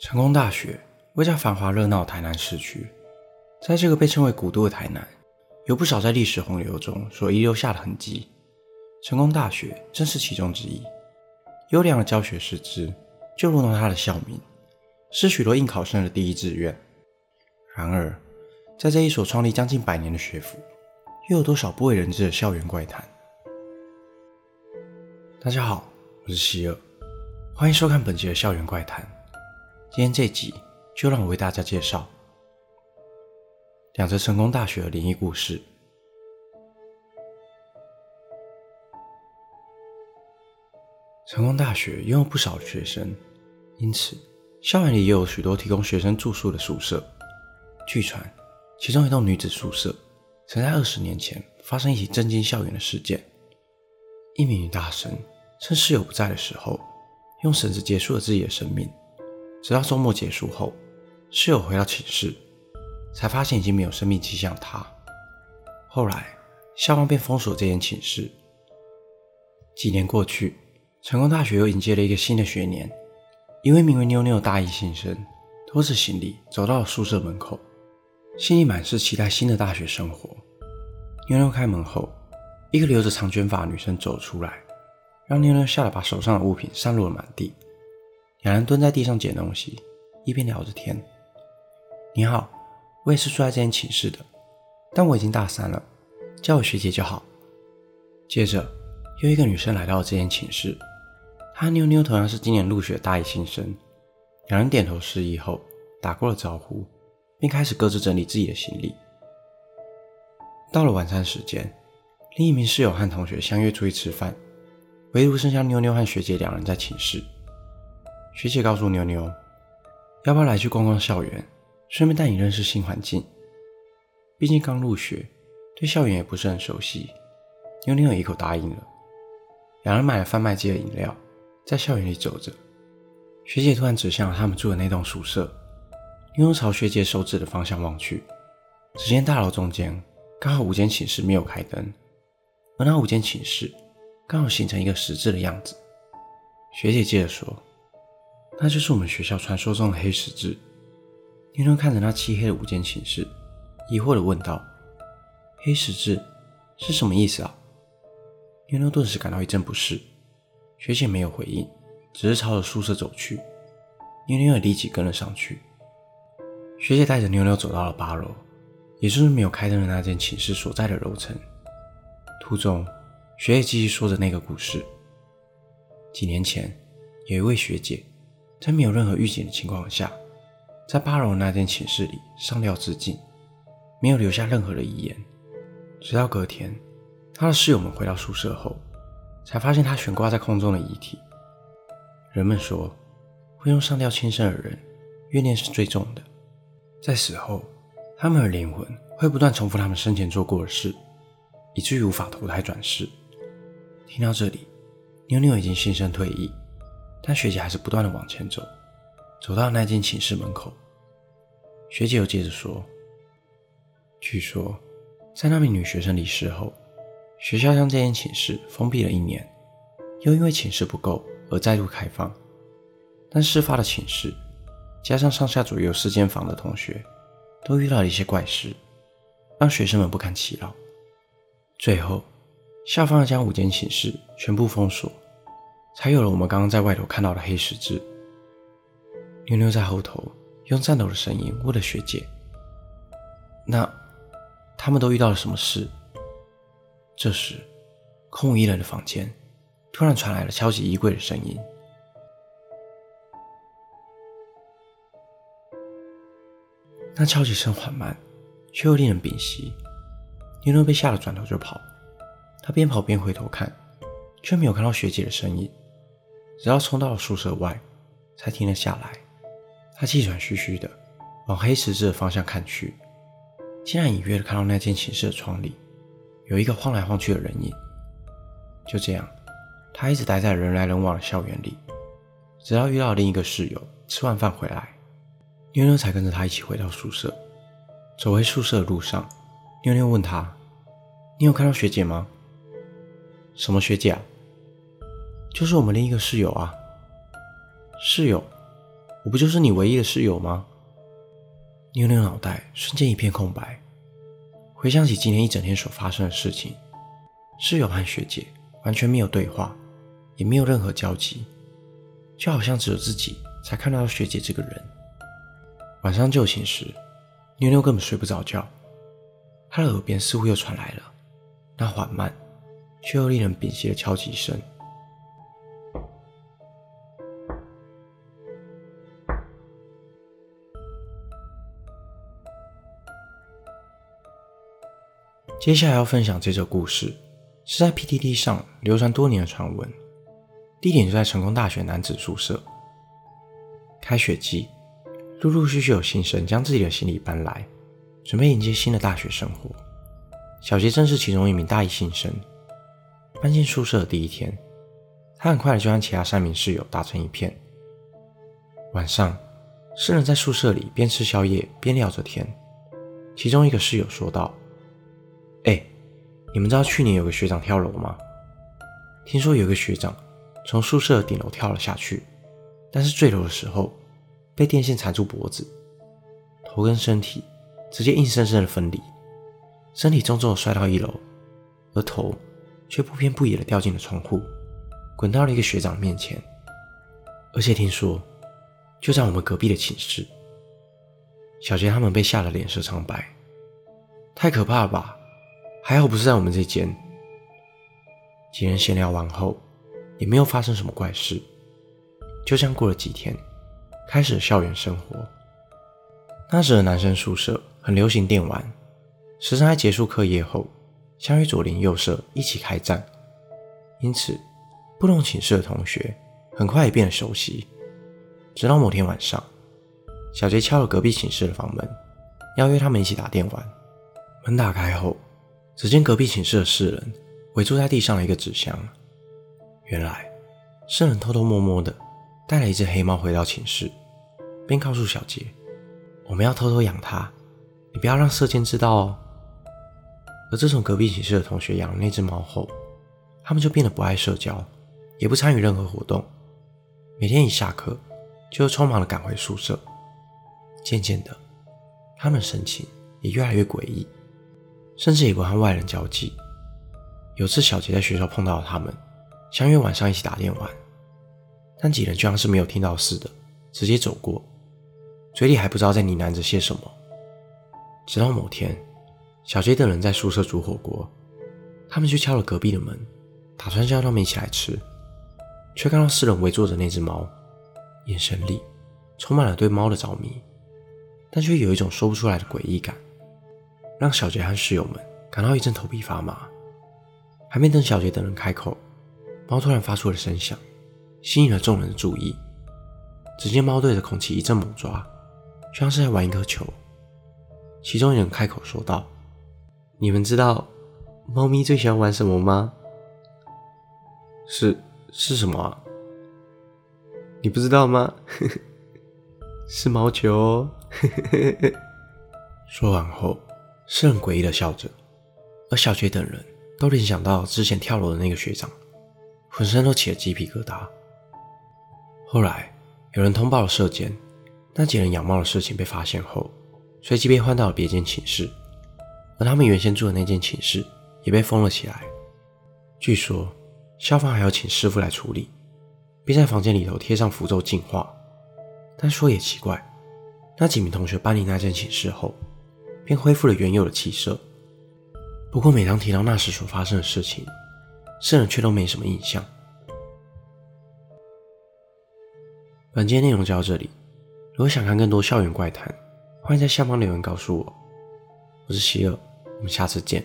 成功大学位在繁华热闹的台南市区，在这个被称为古都的台南，有不少在历史洪流中所遗留下的痕迹。成功大学正是其中之一。优良的教学师资，就如同它的校名，是许多应考生的第一志愿。然而，在这一所创立将近百年的学府，又有多少不为人知的校园怪谈？大家好，我是希尔，欢迎收看本集的校园怪谈。今天这集就让我为大家介绍两则成功大学的灵异故事。成功大学拥有不少学生，因此校园里也有许多提供学生住宿的宿舍。据传，其中一栋女子宿舍曾在二十年前发生一起震惊校园的事件。一名女大生趁室友不在的时候，用绳子结束了自己的生命。直到周末结束后，室友回到寝室，才发现已经没有生命迹象。他后来校方便封锁这间寝室。几年过去，成功大学又迎接了一个新的学年。一位名为妞妞的大一新生拖着行李走到了宿舍门口，心里满是期待新的大学生活。妞妞开门后，一个留着长卷发的女生走出来，让妞妞吓得把手上的物品散落了满地。两人蹲在地上捡东西，一边聊着天。你好，我也是住在这间寝室的，但我已经大三了，叫我学姐就好。接着，又一个女生来到了这间寝室，她和妞妞同样是今年入学的大一新生。两人点头示意后，打过了招呼，并开始各自整理自己的行李。到了晚餐时间，另一名室友和同学相约出去吃饭，唯独剩下妞妞和学姐两人在寝室。学姐告诉妞妞，要不要来去逛逛校园，顺便带你认识新环境。毕竟刚入学，对校园也不是很熟悉。妞妞有一口答应了。两人买了贩卖机的饮料，在校园里走着。学姐突然指向了他们住的那栋宿舍。妞妞朝学姐手指的方向望去，只见大楼中间刚好五间寝室没有开灯，而那五间寝室刚好形成一个十字的样子。学姐接着说。那就是我们学校传说中的黑十字。妞妞看着那漆黑的五间寝室，疑惑地问道：“黑十字是什么意思啊？”妞妞顿时感到一阵不适。学姐没有回应，只是朝着宿舍走去。妞妞也立即跟了上去。学姐带着妞妞走到了八楼，也就是没有开灯的那间寝室所在的楼层。途中，学姐继续说着那个故事：几年前，有一位学姐。在没有任何预警的情况下，在八楼那间寝室里上吊自尽，没有留下任何的遗言。直到隔天，他的室友们回到宿舍后，才发现他悬挂在空中的遗体。人们说，会用上吊轻生的人，怨念是最重的，在死后，他们的灵魂会不断重复他们生前做过的事，以至于无法投胎转世。听到这里，妞妞已经心生退意。但学姐还是不断的往前走，走到那间寝室门口。学姐又接着说：“据说，在那名女学生离世后，学校将这间寝室封闭了一年，又因为寝室不够而再度开放。但事发的寝室，加上上下左右四间房的同学，都遇到了一些怪事，让学生们不堪其扰。最后，校方将五间寝室全部封锁。”才有了我们刚刚在外头看到的黑十字。妞妞在后头用颤抖的声音问了学姐：“那他们都遇到了什么事？”这时，空无一人的房间突然传来了敲击衣柜的声音。那敲击声缓慢，却又令人屏息。妞妞被吓得转头就跑，她边跑边回头看，却没有看到学姐的身影。直到冲到了宿舍外，才停了下来。他气喘吁吁的往黑十字的方向看去，竟然隐约的看到那间寝室的窗里有一个晃来晃去的人影。就这样，他一直待在人来人往的校园里，直到遇到另一个室友吃完饭回来，妞妞才跟着他一起回到宿舍。走回宿舍的路上，妞妞问他：“你有看到学姐吗？”“什么学姐啊？”就是我们另一个室友啊，室友，我不就是你唯一的室友吗？妞妞脑袋瞬间一片空白，回想起今天一整天所发生的事情，室友和学姐完全没有对话，也没有任何交集，就好像只有自己才看到学姐这个人。晚上就寝时，妞妞根本睡不着觉，她的耳边似乎又传来了那缓慢却又令人屏息的敲击声。接下来要分享这则故事，是在 PTT 上流传多年的传闻，地点就在成功大学男子宿舍。开学季，陆陆续续有新生将自己的行李搬来，准备迎接新的大学生活。小杰正是其中一名大一新生。搬进宿舍的第一天，他很快的就和其他三名室友打成一片。晚上，四人在宿舍里边吃宵夜边聊着天，其中一个室友说道。哎，你们知道去年有个学长跳楼吗？听说有个学长从宿舍顶楼跳了下去，但是坠楼的时候被电线缠住脖子，头跟身体直接硬生生的分离，身体重重的摔到一楼，而头却不偏不倚的掉进了窗户，滚到了一个学长面前。而且听说就在我们隔壁的寝室，小杰他们被吓得脸色苍白，太可怕了吧！还好不是在我们这间。几人闲聊完后，也没有发生什么怪事。就这样过了几天，开始了校园生活。那时的男生宿舍很流行电玩，时常在结束课业后，相约左邻右舍一起开战。因此，不同寝室的同学很快也变得熟悉。直到某天晚上，小杰敲了隔壁寝室的房门，邀约他们一起打电玩。门打开后，只见隔壁寝室的四人围坐在地上的一个纸箱，原来四人偷偷摸摸的带了一只黑猫回到寝室，并告诉小杰：“我们要偷偷养它，你不要让舍监知道哦。”而自从隔壁寝室的同学养了那只猫后，他们就变得不爱社交，也不参与任何活动，每天一下课就匆忙的赶回宿舍。渐渐的，他们的神情也越来越诡异。甚至也不和外人交际。有次小杰在学校碰到了他们，相约晚上一起打电玩，但几人就像是没有听到似的，直接走过，嘴里还不知道在呢喃着些什么。直到某天，小杰等人在宿舍煮火锅，他们去敲了隔壁的门，打算叫他们一起来吃，却看到四人围坐着那只猫，眼神里充满了对猫的着迷，但却有一种说不出来的诡异感。让小杰和室友们感到一阵头皮发麻。还没等小杰等人开口，猫突然发出了声响，吸引了众人的注意。只见猫对着空气一阵猛抓，就像是在玩一颗球。其中一人开口说道：“你们知道猫咪最喜欢玩什么吗？”“是是什么？”“你不知道吗？”“ 是毛球哦。”说完后。是很诡异的笑着，而小杰等人都联想到之前跳楼的那个学长，浑身都起了鸡皮疙瘩。后来有人通报了舍监，那几人养猫的事情被发现后，随即被换到了别间寝室，而他们原先住的那间寝室也被封了起来。据说消防还要请师傅来处理，并在房间里头贴上符咒净化。但说也奇怪，那几名同学搬离那间寝室后。便恢复了原有的气色。不过，每当提到那时所发生的事情，四人却都没什么印象。本节内容就到这里。如果想看更多校园怪谈，欢迎在下方留言告诉我。我是希尔，我们下次见。